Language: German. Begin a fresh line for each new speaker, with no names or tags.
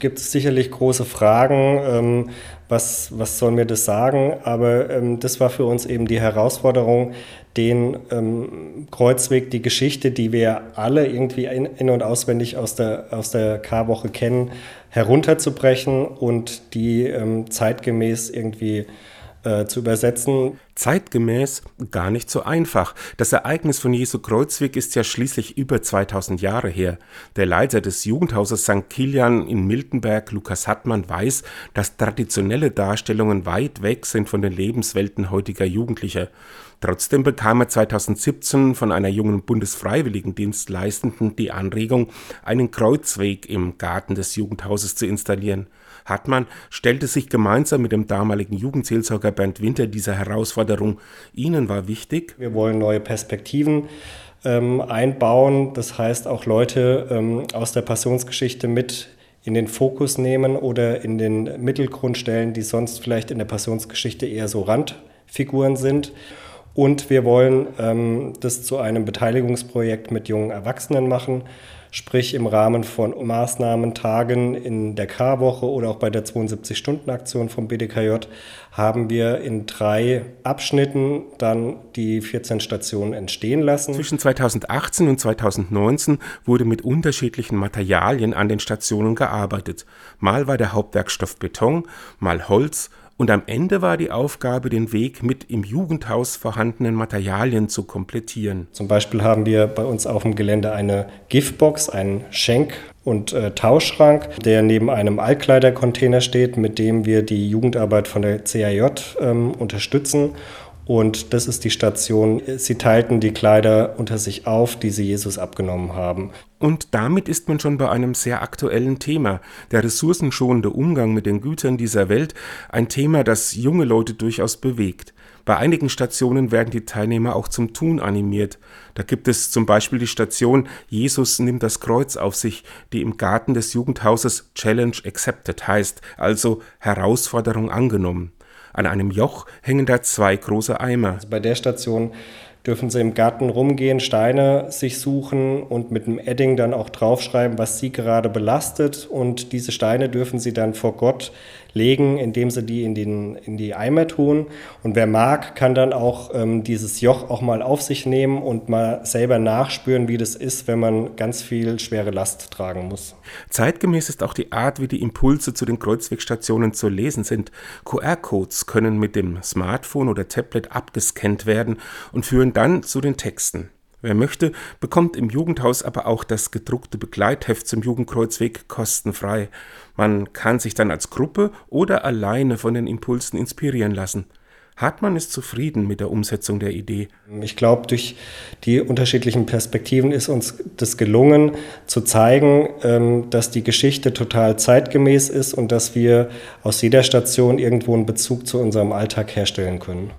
Gibt es sicherlich große Fragen, ähm, was, was soll mir das sagen? Aber ähm, das war für uns eben die Herausforderung, den ähm, Kreuzweg, die Geschichte, die wir alle irgendwie in, in und auswendig aus der, aus der Karwoche kennen, herunterzubrechen und die ähm, zeitgemäß irgendwie äh, zu übersetzen.
Zeitgemäß gar nicht so einfach. Das Ereignis von Jesu Kreuzweg ist ja schließlich über 2000 Jahre her. Der Leiter des Jugendhauses St. Kilian in Miltenberg, Lukas Hattmann, weiß, dass traditionelle Darstellungen weit weg sind von den Lebenswelten heutiger Jugendlicher. Trotzdem bekam er 2017 von einer jungen Bundesfreiwilligendienstleistenden die Anregung, einen Kreuzweg im Garten des Jugendhauses zu installieren. Hartmann stellte sich gemeinsam mit dem damaligen Jugendseelsorger Bernd Winter dieser Herausforderung. Ihnen war wichtig,
wir wollen neue Perspektiven ähm, einbauen, das heißt auch Leute ähm, aus der Passionsgeschichte mit in den Fokus nehmen oder in den Mittelgrund stellen, die sonst vielleicht in der Passionsgeschichte eher so Randfiguren sind. Und wir wollen ähm, das zu einem Beteiligungsprojekt mit jungen Erwachsenen machen, sprich im Rahmen von Maßnahmen, Tagen in der K-Woche oder auch bei der 72-Stunden-Aktion vom BDKJ haben wir in drei Abschnitten dann die 14 Stationen entstehen lassen.
Zwischen 2018 und 2019 wurde mit unterschiedlichen Materialien an den Stationen gearbeitet. Mal war der Hauptwerkstoff Beton, mal Holz und am Ende war die Aufgabe, den Weg mit im Jugendhaus vorhandenen Materialien zu komplettieren.
Zum Beispiel haben wir bei uns auf dem Gelände eine Giftbox, einen Schenk- und äh, Tauschschrank, der neben einem Altkleidercontainer steht, mit dem wir die Jugendarbeit von der CAJ ähm, unterstützen und das ist die Station. Sie teilten die Kleider unter sich auf, die sie Jesus abgenommen haben.
Und damit ist man schon bei einem sehr aktuellen Thema, der ressourcenschonende Umgang mit den Gütern dieser Welt, ein Thema, das junge Leute durchaus bewegt. Bei einigen Stationen werden die Teilnehmer auch zum Tun animiert. Da gibt es zum Beispiel die Station Jesus nimmt das Kreuz auf sich, die im Garten des Jugendhauses Challenge Accepted heißt, also Herausforderung angenommen. An einem Joch hängen da zwei große Eimer.
Also bei der Station dürfen sie im Garten rumgehen, Steine sich suchen und mit dem Edding dann auch draufschreiben, was sie gerade belastet. Und diese Steine dürfen sie dann vor Gott legen, indem sie die in, den, in die Eimer tun. Und wer mag, kann dann auch ähm, dieses Joch auch mal auf sich nehmen und mal selber nachspüren, wie das ist, wenn man ganz viel schwere Last tragen muss.
Zeitgemäß ist auch die Art, wie die Impulse zu den Kreuzwegstationen zu lesen sind. QR-Codes können mit dem Smartphone oder Tablet abgescannt werden und führen dann zu den Texten. Wer möchte, bekommt im Jugendhaus aber auch das gedruckte Begleitheft zum Jugendkreuzweg kostenfrei. Man kann sich dann als Gruppe oder alleine von den Impulsen inspirieren lassen. Hartmann ist zufrieden mit der Umsetzung der Idee.
Ich glaube, durch die unterschiedlichen Perspektiven ist uns das gelungen, zu zeigen, ähm, dass die Geschichte total zeitgemäß ist und dass wir aus jeder Station irgendwo einen Bezug zu unserem Alltag herstellen können.